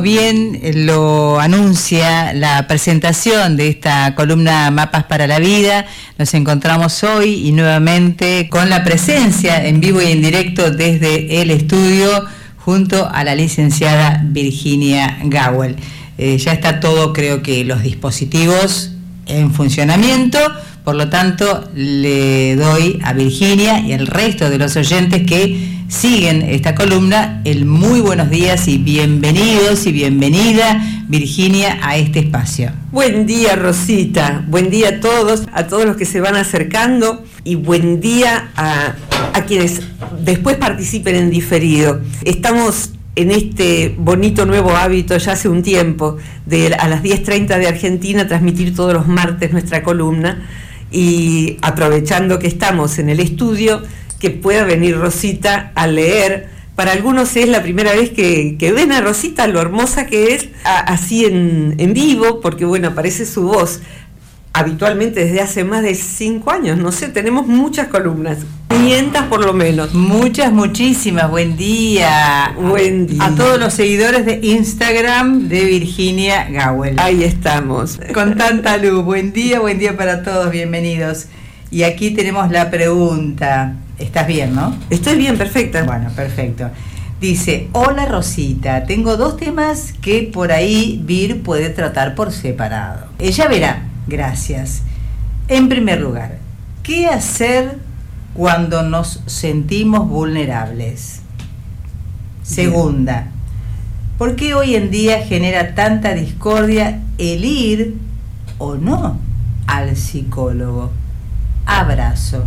Bien lo anuncia la presentación de esta columna Mapas para la Vida, nos encontramos hoy y nuevamente con la presencia en vivo y en directo desde el estudio junto a la licenciada Virginia Gawel. Eh, ya está todo, creo que los dispositivos en funcionamiento, por lo tanto le doy a Virginia y al resto de los oyentes que siguen esta columna, el muy buenos días y bienvenidos y bienvenida Virginia a este espacio. Buen día Rosita, buen día a todos, a todos los que se van acercando y buen día a, quienes después participen en diferido. Estamos en este bonito nuevo hábito ya hace un tiempo de a las 10.30 de Argentina transmitir todos los martes nuestra columna y aprovechando que estamos en el estudio, que pueda venir Rosita a leer. Para algunos es la primera vez que, ven a Rosita, lo hermosa que es, así en, en vivo, porque bueno, aparece su voz habitualmente desde hace más de cinco años, no sé, tenemos muchas columnas, 500 por lo menos. Muchas, muchísimas, buen día. Buen día. A, todos los seguidores de Instagram de Virginia Gawel. Ahí estamos. Con tanta luz, buen día, buen día para todos, bienvenidos. Y aquí tenemos la pregunta. Estás bien, ¿no? Estoy bien, perfecta. Bueno, perfecto. Dice, hola Rosita, tengo dos temas que por ahí Vir puede tratar por separado. Ella verá, gracias. En primer lugar, ¿qué hacer cuando nos sentimos vulnerables? Segunda, ¿por qué hoy en día genera tanta discordia el ir o no al psicólogo? abrazo,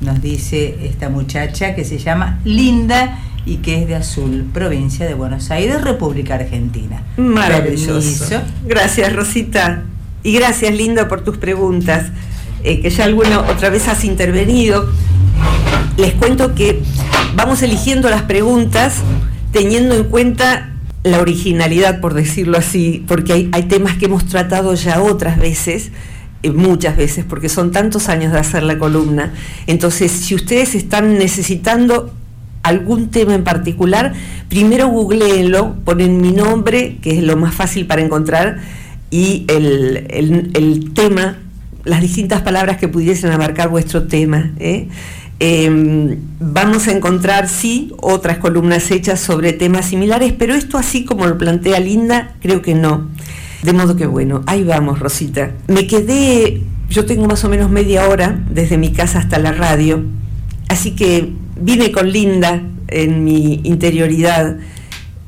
nos dice esta muchacha que se llama Linda y que es de Azul, provincia de Buenos Aires, República Argentina. Maravilloso. Gracias, Rosita. Y gracias, Linda, por tus preguntas, eh, que ya alguna otra vez has intervenido. Les cuento que vamos eligiendo las preguntas teniendo en cuenta la originalidad, por decirlo así, porque hay, temas que hemos tratado ya otras veces eh, muchas veces, porque son tantos años de hacer la columna. Entonces, si ustedes están necesitando algún tema en particular, primero googleenlo, ponen mi nombre, que es lo más fácil para encontrar, y el, tema, las distintas palabras que pudiesen abarcar vuestro tema. ¿eh? Em, vamos a encontrar, sí, otras columnas hechas sobre temas similares, pero esto así como lo plantea Linda, creo que no. De modo que bueno, ahí vamos, Rosita. Me quedé, yo tengo más o menos media hora desde mi casa hasta la radio, así que vine con Linda en mi interioridad,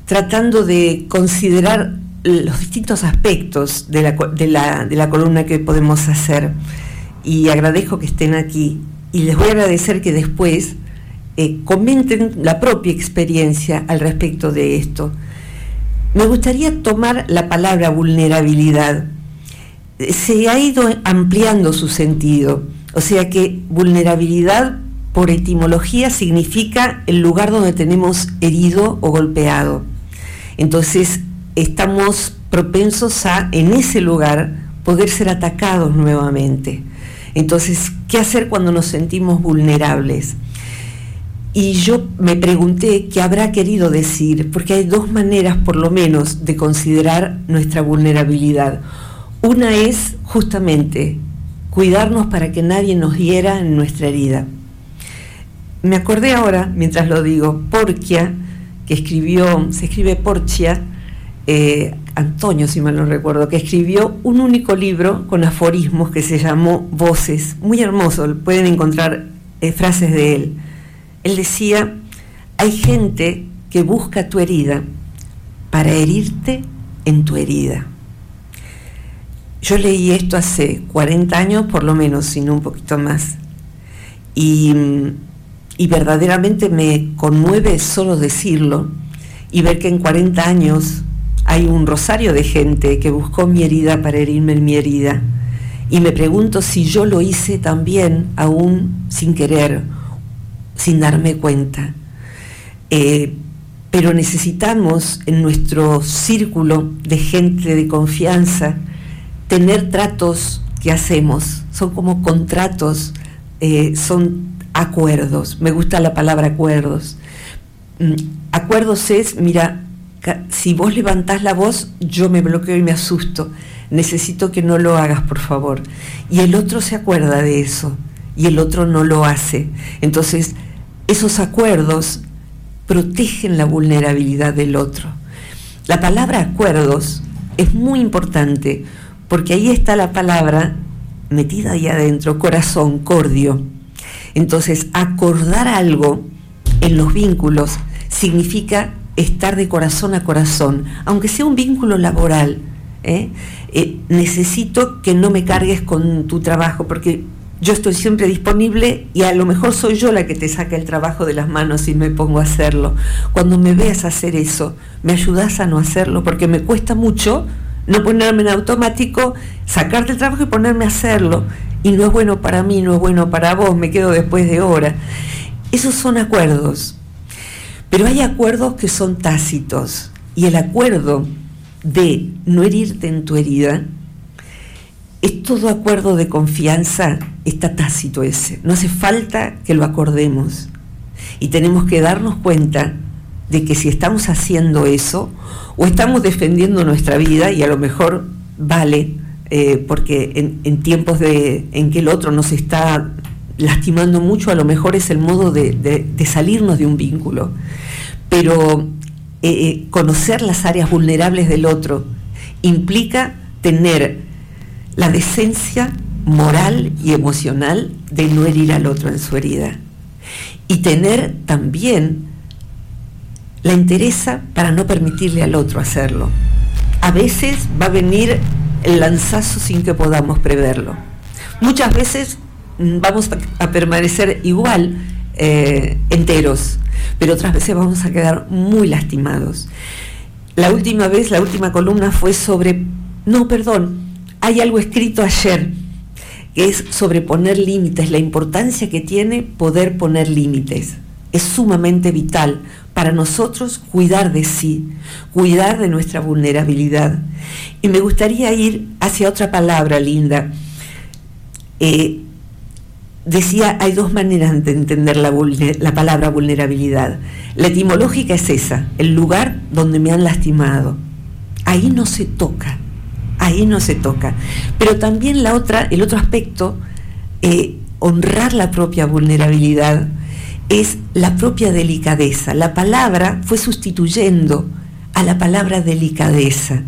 tratando de considerar los distintos aspectos de la, de la, columna que podemos hacer. Y agradezco que estén aquí. Y les voy a agradecer que después eh, comenten la propia experiencia al respecto de esto. Me gustaría tomar la palabra vulnerabilidad. Se ha ido ampliando su sentido, o sea que vulnerabilidad por etimología significa el lugar donde tenemos herido o golpeado. Entonces estamos propensos a en ese lugar poder ser atacados nuevamente. Entonces, ¿qué hacer cuando nos sentimos vulnerables? Y yo me pregunté qué habrá querido decir, porque hay dos maneras por lo menos de considerar nuestra vulnerabilidad. Una es justamente cuidarnos para que nadie nos hiera en nuestra herida. Me acordé ahora, mientras lo digo, Porquia, que escribió, se escribe Porcia, eh, Antonio, si mal no recuerdo, que escribió un único libro con aforismos que se llamó Voces, muy hermoso, pueden encontrar eh, frases de él. Él decía, hay gente que busca tu herida para herirte en tu herida. Yo leí esto hace 40 años, por lo menos, sino un poquito más. Y, y verdaderamente me conmueve solo decirlo. y ver que en 40 años hay un rosario de gente que buscó mi herida para herirme en mi herida. Y me pregunto si yo lo hice también, aún sin querer, sin darme cuenta. Eh, pero necesitamos en nuestro círculo de gente de confianza tener tratos que hacemos. Son como contratos, eh, son acuerdos. Me gusta la palabra acuerdos. Mm, acuerdos es, mira, si vos levantás la voz, yo me bloqueo y me asusto. Necesito que no lo hagas, por favor. Y el otro se acuerda de eso y el otro no lo hace. Entonces, esos acuerdos protegen la vulnerabilidad del otro. La palabra acuerdos es muy importante porque ahí está la palabra metida ahí adentro, corazón, cordio. Entonces, acordar algo en los vínculos significa estar de corazón a corazón, aunque sea un vínculo laboral. ¿eh? Eh, necesito que no me cargues con tu trabajo, porque yo estoy siempre disponible y a lo mejor soy yo la que te saca el trabajo de las manos y me pongo a hacerlo. Cuando me veas hacer eso, me ayudas a no hacerlo, porque me cuesta mucho no ponerme en automático, sacarte el trabajo y ponerme a hacerlo. Y no es bueno para mí, no es bueno para vos, me quedo después de hora. Esos son acuerdos. Pero hay acuerdos que son tácitos. Y el acuerdo de no herirte en tu herida, es todo acuerdo de confianza, está tácito ese. No hace falta que lo acordemos. Y tenemos que darnos cuenta de que si estamos haciendo eso, o estamos defendiendo nuestra vida, y a lo mejor vale, eh, porque en, tiempos de, en que el otro nos está lastimando mucho, a lo mejor es el modo de, salirnos de un vínculo. Pero eh, eh, conocer las áreas vulnerables del otro implica tener la decencia moral y emocional de no herir al otro en su herida. Y tener también la interesa para no permitirle al otro hacerlo. A veces va a venir el lanzazo sin que podamos preverlo. Muchas veces vamos a permanecer igual eh, enteros, pero otras veces vamos a quedar muy lastimados. La última vez, la última columna fue sobre, no, perdón, hay algo escrito ayer que es sobre poner límites, la importancia que tiene poder poner límites. Es sumamente vital para nosotros cuidar de sí, cuidar de nuestra vulnerabilidad. Y me gustaría ir hacia otra palabra, Linda. Eh, decía, hay dos maneras de entender la, la, palabra vulnerabilidad. La etimológica es esa, el lugar donde me han lastimado. Ahí no se toca ahí no se toca. Pero también la otra, el otro aspecto, eh, honrar la propia vulnerabilidad, es la propia delicadeza. La palabra fue sustituyendo a la palabra delicadeza,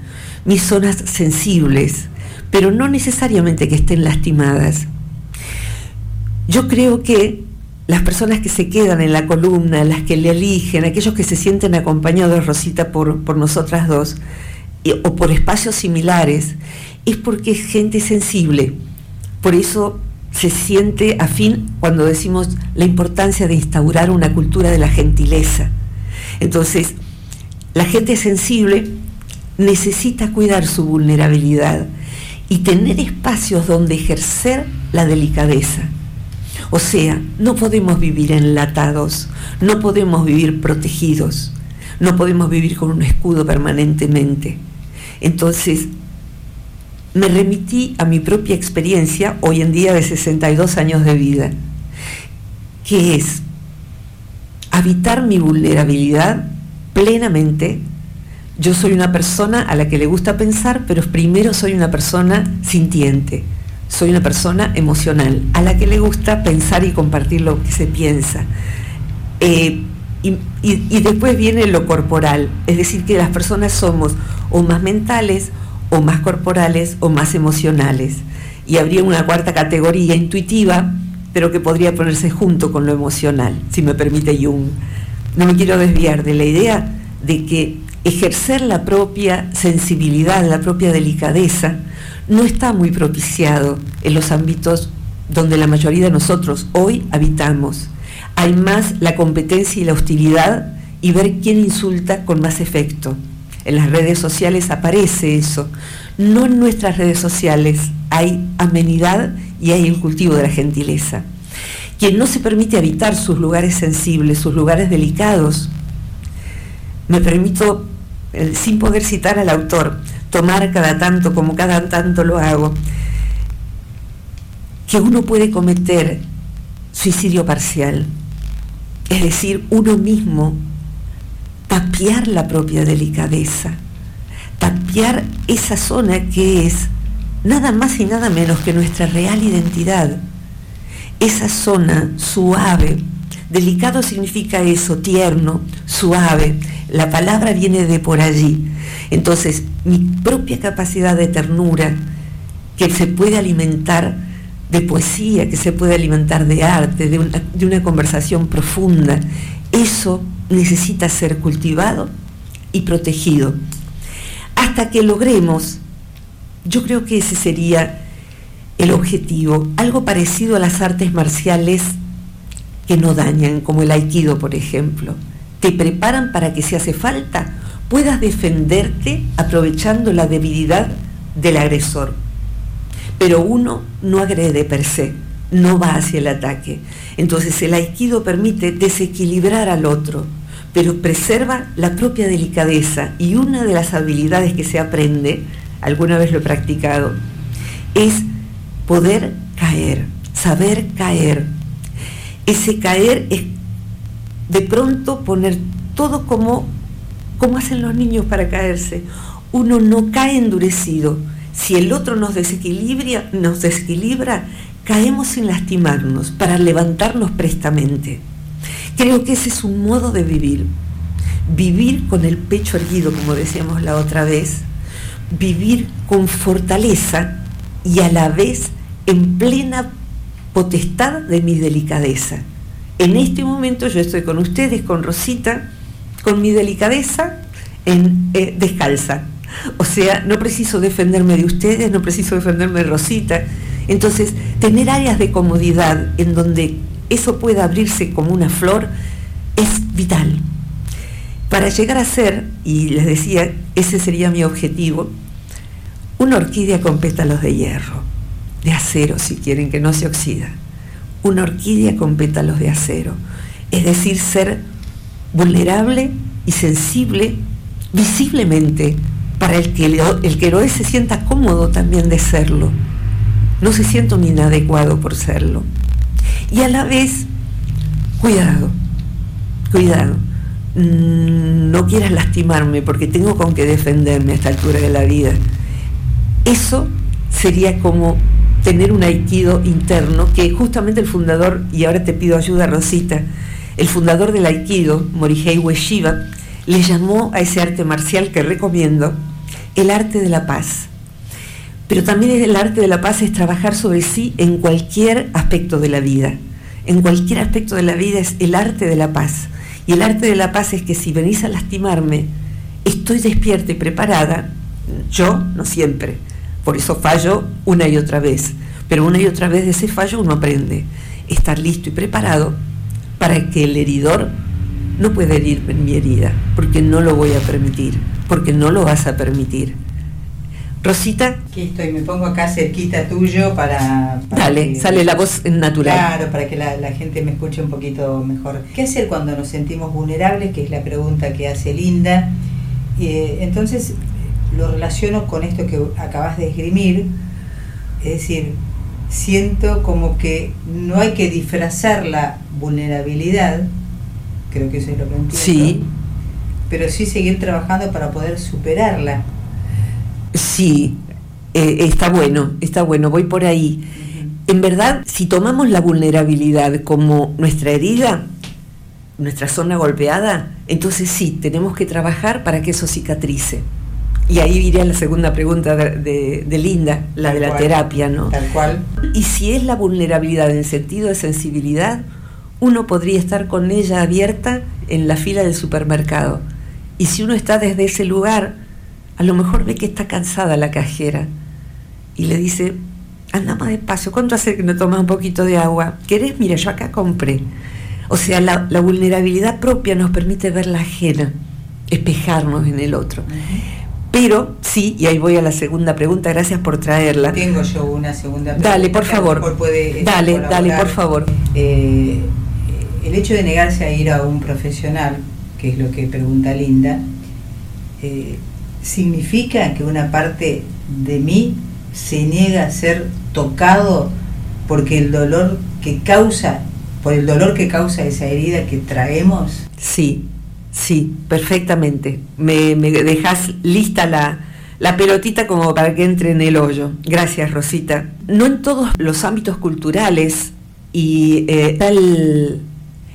mis zonas sensibles, pero no necesariamente que estén lastimadas. Yo creo que las personas que se quedan en la columna, las que le eligen, aquellos que se sienten acompañados, Rosita, por, por nosotras dos, o por espacios similares, es porque es gente sensible. Por eso se siente afín cuando decimos la importancia de instaurar una cultura de la gentileza. Entonces, la gente sensible necesita cuidar su vulnerabilidad y tener espacios donde ejercer la delicadeza. O sea, no podemos vivir enlatados, no podemos vivir protegidos, no podemos vivir con un escudo permanentemente. Entonces, me remití a mi propia experiencia, hoy en día de 62 años de vida, que es habitar mi vulnerabilidad plenamente. Yo soy una persona a la que le gusta pensar, pero primero soy una persona sintiente, soy una persona emocional, a la que le gusta pensar y compartir lo que se piensa. Eh, y, después viene lo corporal, es decir, que las personas somos o más mentales, o más corporales, o más emocionales. Y habría una cuarta categoría intuitiva, pero que podría ponerse junto con lo emocional, si me permite Jung. No me quiero desviar de la idea de que ejercer la propia sensibilidad, la propia delicadeza, no está muy propiciado en los ámbitos donde la mayoría de nosotros hoy habitamos hay más la competencia y la hostilidad y ver quién insulta con más efecto. En las redes sociales aparece eso. No en nuestras redes sociales hay amenidad y hay el cultivo de la gentileza. Quien no se permite habitar sus lugares sensibles, sus lugares delicados, me permito, eh, sin poder citar al autor, tomar cada tanto, como cada tanto lo hago, que uno puede cometer suicidio parcial, es decir, uno mismo tapiar la propia delicadeza, tapiar esa zona que es nada más y nada menos que nuestra real identidad, esa zona suave, delicado significa eso, tierno, suave, la palabra viene de por allí. Entonces, mi propia capacidad de ternura, que se puede alimentar de poesía, que se puede alimentar de arte, de una, conversación profunda, eso necesita ser cultivado y protegido. Hasta que logremos, yo creo que ese sería el objetivo, algo parecido a las artes marciales que no dañan, como el aikido, por ejemplo. Te preparan para que si hace falta puedas defenderte aprovechando la debilidad del agresor. Pero uno no agrede per se, no va hacia el ataque. Entonces el aikido permite desequilibrar al otro, pero preserva la propia delicadeza y una de las habilidades que se aprende, alguna vez lo he practicado, es poder caer, saber caer. Ese caer es de pronto poner todo como, como hacen los niños para caerse. Uno no cae endurecido. Si el otro nos desequilibra, nos desequilibra, caemos sin lastimarnos para levantarnos prestamente. Creo que ese es un modo de vivir. Vivir con el pecho erguido, como decíamos la otra vez. Vivir con fortaleza y a la vez en plena potestad de mi delicadeza. En este momento yo estoy con ustedes, con Rosita, con mi delicadeza en, eh, descalza. O sea, no preciso defenderme de ustedes, no preciso defenderme de Rosita. Entonces, tener áreas de comodidad en donde eso pueda abrirse como una flor es vital. Para llegar a ser, y les decía, ese sería mi objetivo, una orquídea con pétalos de hierro, de acero si quieren, que no se oxida. Una orquídea con pétalos de acero. Es decir, ser vulnerable y sensible visiblemente para el que, el que lo es se sienta cómodo también de serlo. No se sienta un inadecuado por serlo y a la vez, cuidado, cuidado, mm, no quieras lastimarme porque tengo con qué defenderme a esta altura de la vida. Eso sería como tener un aikido interno que justamente el fundador, y ahora te pido ayuda Rosita, el fundador del aikido, Morihei Ueshiba, le llamó a ese arte marcial que recomiendo el arte de la paz. Pero también el arte de la paz es trabajar sobre sí en cualquier aspecto de la vida. En cualquier aspecto de la vida es el arte de la paz. Y el arte de la paz es que si venís a lastimarme, estoy despierta y preparada, yo no siempre. Por eso fallo una y otra vez. Pero una y otra vez de ese fallo uno aprende. Estar listo y preparado para que el heridor no pueda herirme en mi herida, porque no lo voy a permitir, porque no lo vas a permitir. Rosita. Aquí estoy, me pongo acá cerquita tuyo para... Dale, sale la voz natural. Claro, para que la, gente me escuche un poquito mejor. ¿Qué hacer cuando nos sentimos vulnerables? Que es la pregunta que hace Linda. Eh, entonces, lo relaciono con esto que acabas de esgrimir. Es decir, siento como que no hay que disfrazar la vulnerabilidad, creo que eso es lo que entiendo. Sí. Pero sí seguir trabajando para poder superarla Sí, eh, está bueno, está bueno, voy por ahí. En verdad, si tomamos la vulnerabilidad como nuestra herida, nuestra zona golpeada, entonces sí, tenemos que trabajar para que eso cicatrice. Y ahí iría la segunda pregunta de, Linda, la de la terapia, ¿no? Tal cual. Y si es la vulnerabilidad en sentido de sensibilidad, uno podría estar con ella abierta en la fila del supermercado. Y si uno está desde ese lugar, a lo mejor ve que está cansada la cajera y le dice, anda más despacio, ¿cuánto hace que no tomas un poquito de agua? ¿Querés? Mira, yo acá compré. O sea, la, vulnerabilidad propia nos permite ver la ajena, espejarnos en el otro. Pero sí, y ahí voy a la segunda pregunta, gracias por traerla. Tengo yo una segunda pregunta. Dale, por favor. Puede dale, dale, por favor. Eh, el hecho de negarse a ir a un profesional, que es lo que pregunta Linda, eh, significa que una parte de mí se niega a ser tocado porque el dolor que causa, por el dolor que causa esa herida que traemos. Sí, Sí, perfectamente. Me, me dejas lista la, la pelotita como para que entre en el hoyo. Gracias, Rosita. No en todos los ámbitos culturales y eh, el,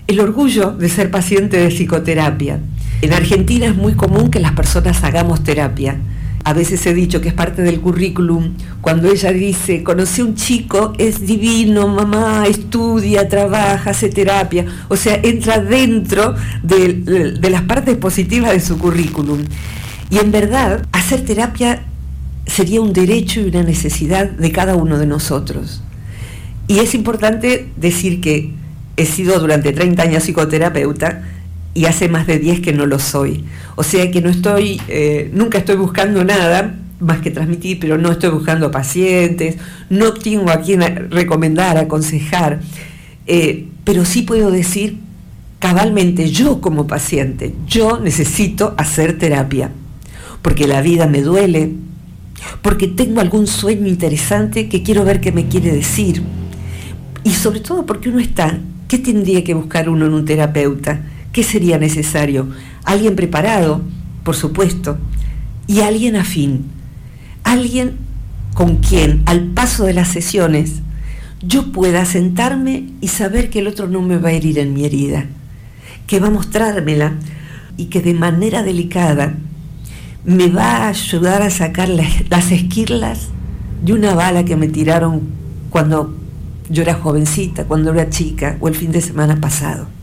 el orgullo de ser paciente de psicoterapia. En Argentina es muy común que las personas hagamos terapia a veces he dicho que es parte del currículum, cuando ella dice, conocí a un chico, es divino, mamá, estudia, trabaja, hace terapia, o sea, entra dentro de, las partes positivas de su currículum. Y en verdad, hacer terapia sería un derecho y una necesidad de cada uno de nosotros. Y es importante decir que he sido durante 30 años psicoterapeuta, y hace más de 10 que no lo soy. O sea que no estoy, eh, nunca estoy buscando nada más que transmitir, pero no estoy buscando pacientes, no tengo a quien recomendar, aconsejar, eh, pero sí puedo decir cabalmente, yo como paciente, yo necesito hacer terapia, porque la vida me duele, porque tengo algún sueño interesante que quiero ver qué me quiere decir, y sobre todo porque uno está, ¿qué tendría que buscar uno en un terapeuta? ¿Qué sería necesario? Alguien preparado, por supuesto, y alguien afín. Alguien con quien, al paso de las sesiones, yo pueda sentarme y saber que el otro no me va a herir en mi herida, que va a mostrármela y que de manera delicada me va a ayudar a sacar las, esquirlas de una bala que me tiraron cuando yo era jovencita, cuando era chica o el fin de semana pasado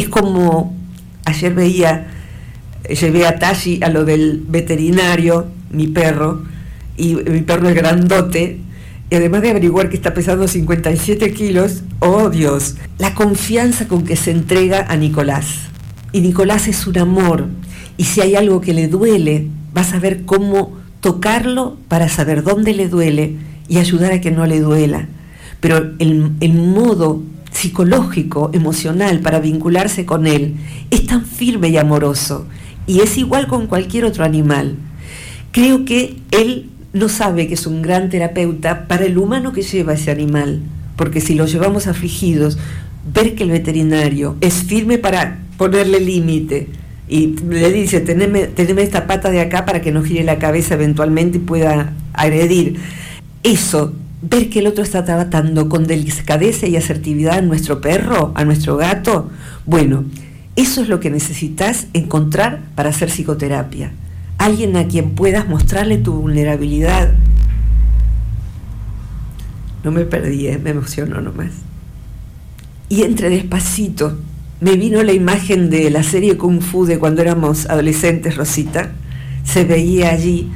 es como ayer veía, llevé a Tashi a lo del veterinario, mi perro, y mi perro es grandote, y además de averiguar que está pesando 57 kilos, oh Dios, la confianza con que se entrega a Nicolás. Y Nicolás es un amor, y si hay algo que le duele, vas a ver cómo tocarlo para saber dónde le duele y ayudar a que no le duela. Pero el, el modo psicológico, emocional para vincularse con él, es tan firme y amoroso, y es igual con cualquier otro animal. Creo que él no sabe que es un gran terapeuta para el humano que lleva ese animal, porque si lo llevamos afligidos, ver que el veterinario es firme para ponerle límite y le dice, teneme, teneme esta pata de acá para que no gire la cabeza eventualmente y pueda agredir. Eso ver que el otro está tratando con delicadeza y asertividad a nuestro perro, a nuestro gato, bueno, eso es lo que necesitas encontrar para hacer psicoterapia. Alguien a quien puedas mostrarle tu vulnerabilidad. No me perdí, ¿eh? me emocionó nomás. Y entre despacito me vino la imagen de la serie Kung Fu de cuando éramos adolescentes, Rosita. Se veía allí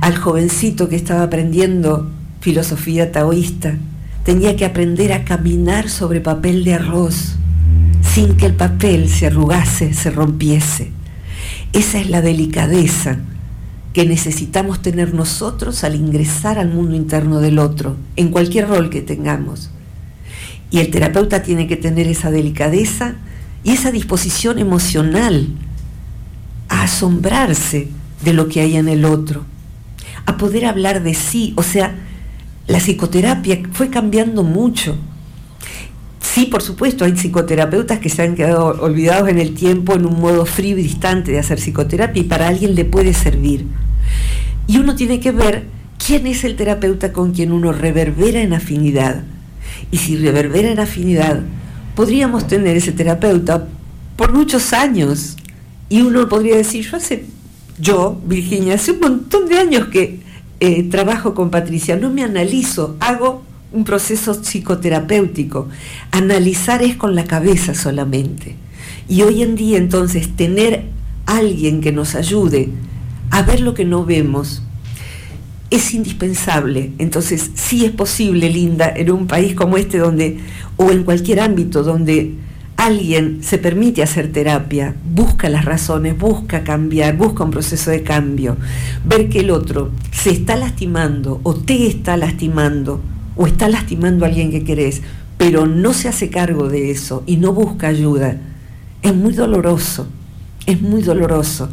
al jovencito que estaba aprendiendo filosofía taoísta, tenía que aprender a caminar sobre papel de arroz, sin que el papel se arrugase, se rompiese. Esa es la delicadeza que necesitamos tener nosotros al ingresar al mundo interno del otro, en cualquier rol que tengamos. Y el terapeuta tiene que tener esa delicadeza y esa disposición emocional a asombrarse de lo que hay en el otro, a poder hablar de sí, o sea, la psicoterapia fue cambiando mucho. Sí, por supuesto, hay psicoterapeutas que se han quedado olvidados en el tiempo en un modo frío y distante de hacer psicoterapia y para alguien le puede servir. Y uno tiene que ver quién es el terapeuta con quien uno reverbera en afinidad. Y si reverbera en afinidad, podríamos tener ese terapeuta por muchos años. Y uno podría decir, yo hace, yo, Virginia, hace un montón de años que eh, trabajo con Patricia, no me analizo, hago un proceso psicoterapéutico. Analizar es con la cabeza solamente. Y hoy en día entonces tener alguien que nos ayude a ver lo que no vemos es indispensable. Entonces sí es posible, Linda, en un país como este donde, o en cualquier ámbito donde alguien se permite hacer terapia, busca las razones, busca cambiar, busca un proceso de cambio, ver que el otro se está lastimando o te está lastimando o está lastimando a alguien que querés, pero no se hace cargo de eso y no busca ayuda, es muy doloroso, es muy doloroso.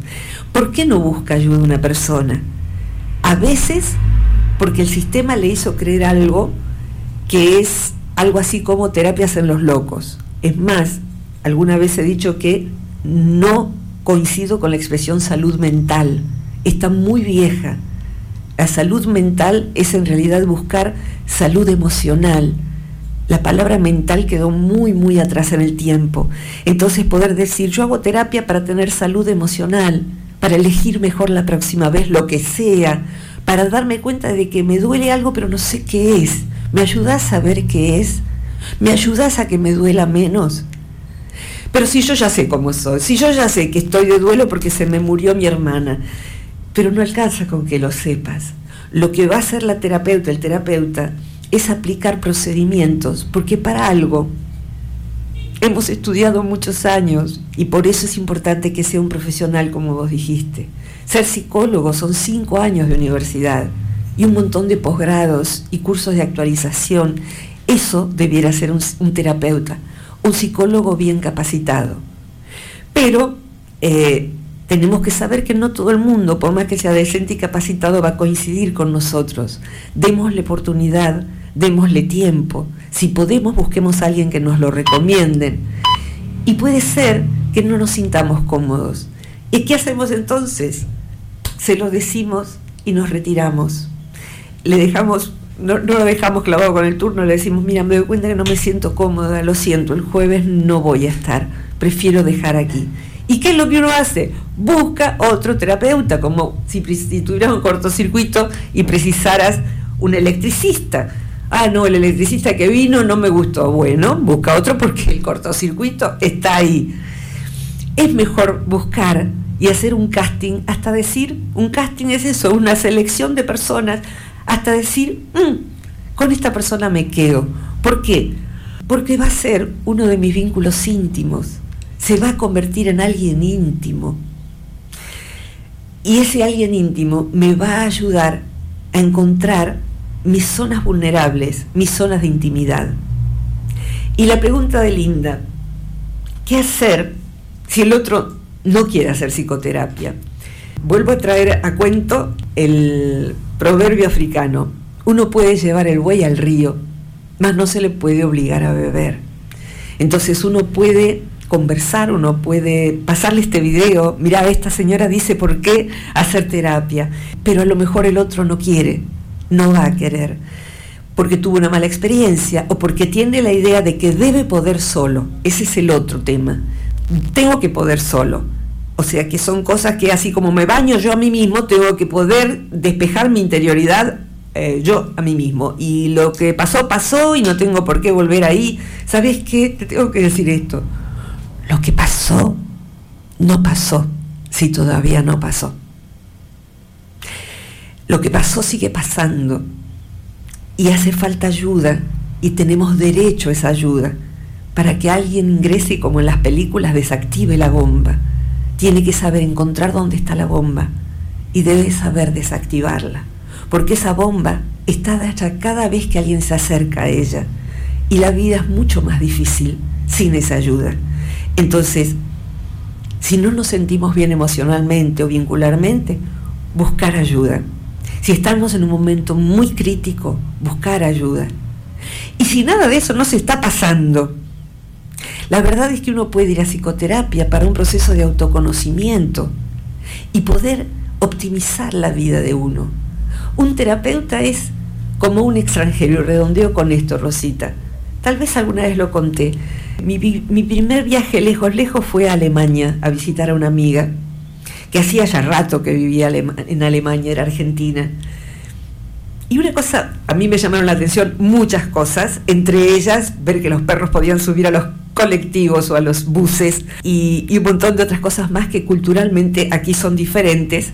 ¿Por qué no busca ayuda una persona? A veces porque el sistema le hizo creer algo que es algo así como terapias en los locos. Es más, alguna vez he dicho que no coincido con la expresión salud mental. Está muy vieja. La salud mental es en realidad buscar salud emocional. La palabra mental quedó muy, muy atrás en el tiempo. Entonces poder decir, yo hago terapia para tener salud emocional, para elegir mejor la próxima vez lo que sea, para darme cuenta de que me duele algo pero no sé qué es. ¿Me ayudas a saber qué es? ¿Me ayudas a que me duela menos? Pero si yo ya sé cómo soy, si yo ya sé que estoy de duelo porque se me murió mi hermana, pero no alcanza con que lo sepas. Lo que va a hacer la terapeuta, el terapeuta, es aplicar procedimientos, porque para algo hemos estudiado muchos años y por eso es importante que sea un profesional, como vos dijiste. Ser psicólogo son cinco años de universidad y un montón de posgrados y cursos de actualización. Eso debiera ser un, terapeuta, un psicólogo bien capacitado. Pero eh, tenemos que saber que no todo el mundo, por más que sea decente y capacitado, va a coincidir con nosotros. Démosle oportunidad, démosle tiempo. Si podemos, busquemos a alguien que nos lo recomienden. Y puede ser que no nos sintamos cómodos. ¿Y qué hacemos entonces? Se lo decimos y nos retiramos le dejamos, no, lo dejamos clavado con el turno, le decimos, mira, me doy cuenta que no me siento cómoda, lo siento, el jueves no voy a estar, prefiero dejar aquí. ¿Y qué es lo que uno hace? Busca otro terapeuta, como si, si tuvieras un cortocircuito y precisaras un electricista. Ah, no, el electricista que vino no me gustó. Bueno, busca otro porque el cortocircuito está ahí. Es mejor buscar y hacer un casting, hasta decir, un casting es eso, una selección de personas hasta decir, mm, con esta persona me quedo. ¿Por qué? Porque va a ser uno de mis vínculos íntimos, se va a convertir en alguien íntimo. Y ese alguien íntimo me va a ayudar a encontrar mis zonas vulnerables, mis zonas de intimidad. Y la pregunta de Linda, ¿qué hacer si el otro no quiere hacer psicoterapia? Vuelvo a traer a cuento el Proverbio africano. Uno puede llevar el buey al río, mas no se le puede obligar a beber. Entonces uno puede conversar, uno puede pasarle este video, mira, esta señora dice por qué hacer terapia, pero a lo mejor el otro no quiere, no va a querer, porque tuvo una mala experiencia o porque tiene la idea de que debe poder solo. Ese es el otro tema. Tengo que poder solo. O sea que son cosas que así como me baño yo a mí mismo, tengo que poder despejar mi interioridad eh, yo a mí mismo. Y lo que pasó, pasó y no tengo por qué volver ahí. ¿Sabes qué? Te tengo que decir esto. Lo que pasó, no pasó, si todavía no pasó. Lo que pasó sigue pasando y hace falta ayuda y tenemos derecho a esa ayuda para que alguien ingrese como en las películas desactive la bomba tiene que saber encontrar dónde está la bomba y debe saber desactivarla, porque esa bomba está hecha cada vez que alguien se acerca a ella y la vida es mucho más difícil sin esa ayuda. Entonces, si no nos sentimos bien emocionalmente o vincularmente, buscar ayuda. Si estamos en un momento muy crítico, buscar ayuda. Y si nada de eso no se está pasando, la verdad es que uno puede ir a psicoterapia para un proceso de autoconocimiento y poder optimizar la vida de uno. Un terapeuta es como un extranjero, redondeo con esto, Rosita. Tal vez alguna vez lo conté. Mi, primer viaje lejos, lejos fue a Alemania a visitar a una amiga que hacía ya rato que vivía en Alemania, era argentina. Y una cosa, a mí me llamaron la atención muchas cosas, entre ellas ver que los perros podían subir a los colectivos o a los buses y, un montón de otras cosas más que culturalmente aquí son diferentes.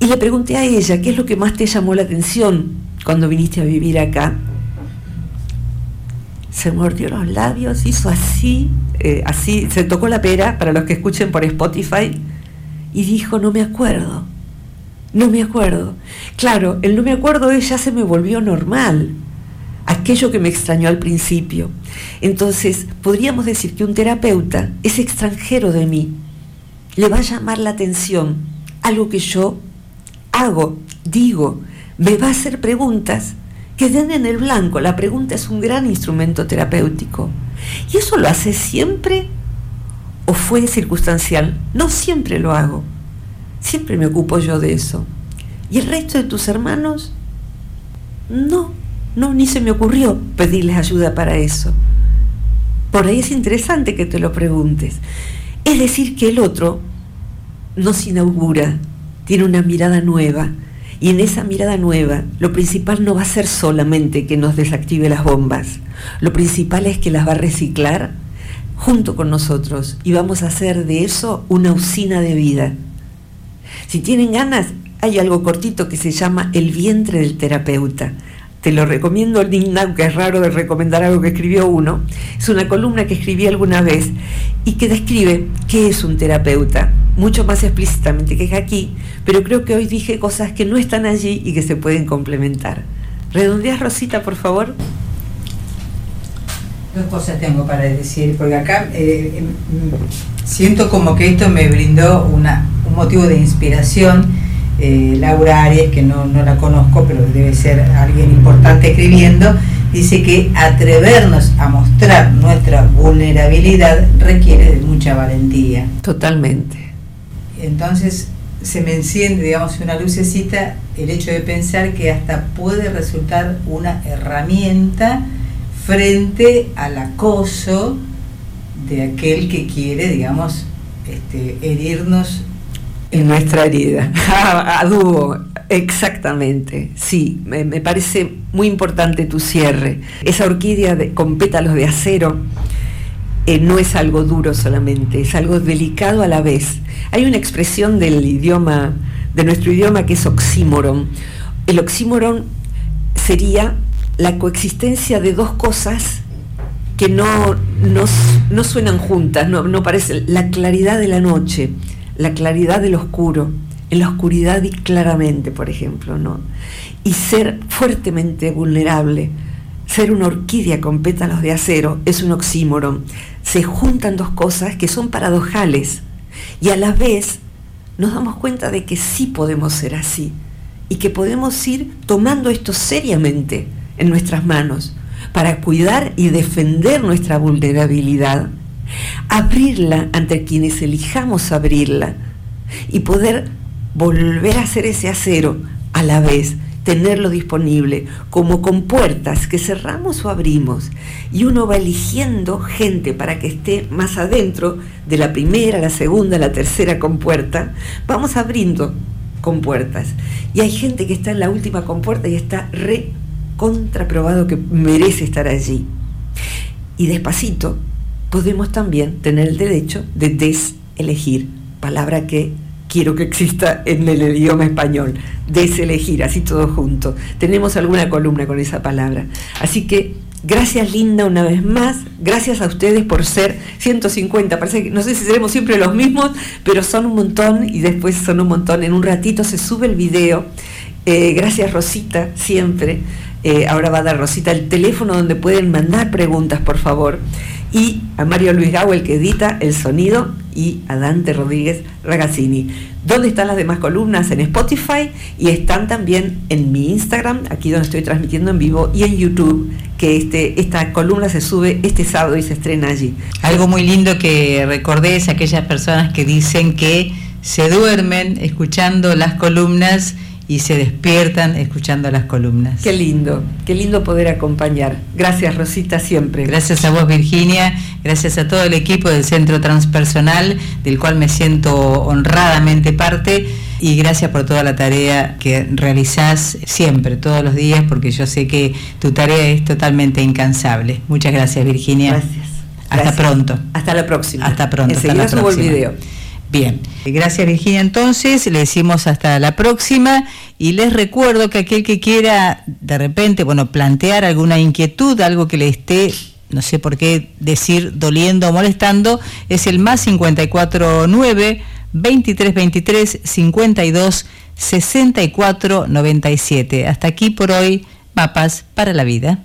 Y le pregunté a ella, ¿qué es lo que más te llamó la atención cuando viniste a vivir acá? Se mordió los labios, hizo así, eh, así, se tocó la pera, para los que escuchen por Spotify, y dijo, no me acuerdo, no me acuerdo. Claro, el no me acuerdo ya se me volvió normal, aquello que me extrañó al principio. Entonces, podríamos decir que un terapeuta es extranjero de mí, le va a llamar la atención algo que yo hago, digo, me va a hacer preguntas que den en el blanco. La pregunta es un gran instrumento terapéutico. ¿Y eso lo hace siempre o fue circunstancial? No siempre lo hago. Siempre me ocupo yo de eso. ¿Y el resto de tus hermanos? No, no, ni se me ocurrió pedirles ayuda para eso. Por ahí es interesante que te lo preguntes. Es decir, que el otro nos inaugura, tiene una mirada nueva. Y en esa mirada nueva, lo principal no va a ser solamente que nos desactive las bombas. Lo principal es que las va a reciclar junto con nosotros y vamos a hacer de eso una usina de vida. Si tienen ganas, hay algo cortito que se llama El vientre del terapeuta. Te lo recomiendo, Nina, que es raro de recomendar algo que escribió uno. Es una columna que escribí alguna vez y que describe qué es un terapeuta, mucho más explícitamente que aquí, pero creo que hoy dije cosas que no están allí y que se pueden complementar. ¿Redondeas, Rosita, por favor? Dos cosas tengo para decir, porque acá eh, em, siento como que esto me brindó una, un motivo de inspiración eh, Laura Arias, que no, no la conozco, pero debe ser alguien importante escribiendo, dice que atrevernos a mostrar nuestra vulnerabilidad requiere de mucha valentía. Totalmente. Entonces se me enciende, digamos, una lucecita el hecho de pensar que hasta puede resultar una herramienta frente al acoso de aquel que quiere, digamos, este, herirnos en nuestra herida. a dúo, exactamente. Sí, me, parece muy importante tu cierre. Esa orquídea de, con pétalos de acero eh, no es algo duro solamente, es algo delicado a la vez. Hay una expresión del idioma, de nuestro idioma que es oxímoron. El oxímoron sería la coexistencia de dos cosas que no, no, suenan juntas, no, no parece la claridad de la noche la claridad del oscuro, en la oscuridad y claramente, por ejemplo, ¿no? Y ser fuertemente vulnerable, ser una orquídea con pétalos de acero, es un oxímoron. Se juntan dos cosas que son paradojales y a la vez nos damos cuenta de que sí podemos ser así y que podemos ir tomando esto seriamente en nuestras manos para cuidar y defender nuestra vulnerabilidad abrirla ante quienes elijamos abrirla y poder volver a hacer ese acero a la vez, tenerlo disponible, como con puertas que cerramos o abrimos, y uno va eligiendo gente para que esté más adentro de la primera, la segunda, la tercera compuerta, vamos abriendo compuertas. Y hay gente que está en la última compuerta y está re contraprobado que merece estar allí. Y despacito podemos también tener el derecho de deselegir, palabra que quiero que exista en el idioma español, deselegir, así todo junto. Tenemos alguna columna con esa palabra. Así que gracias Linda una vez más, gracias a ustedes por ser 150, parece que no sé si seremos siempre los mismos, pero son un montón y después son un montón. En un ratito se sube el video. Eh, gracias Rosita, siempre. Eh, ahora va a dar Rosita el teléfono donde pueden mandar preguntas, por favor y a Mario Luis Gau, el que edita el sonido, y a Dante Rodríguez Ragazzini. ¿Dónde están las demás columnas? En Spotify y están también en mi Instagram, aquí donde estoy transmitiendo en vivo, y en YouTube, que este, esta columna se sube este sábado y se estrena allí. Algo muy lindo que recordé es aquellas personas que dicen que se duermen escuchando las columnas y se despiertan escuchando las columnas. Qué lindo, qué lindo poder acompañar. Gracias Rosita siempre. Gracias a vos Virginia, gracias a todo el equipo del Centro Transpersonal, del cual me siento honradamente parte, y gracias por toda la tarea que realizás siempre, todos los días, porque yo sé que tu tarea es totalmente incansable. Muchas gracias Virginia. Gracias. Hasta pronto. Hasta la próxima. Hasta pronto. Enseguida subo el video. Bien, gracias Virginia. Entonces, le decimos hasta la próxima y les recuerdo que aquel que quiera de repente, bueno, plantear alguna inquietud, algo que le esté, no sé por qué decir, doliendo o molestando, es el más 549 2323 52 64 97. Hasta aquí por hoy, mapas para la vida.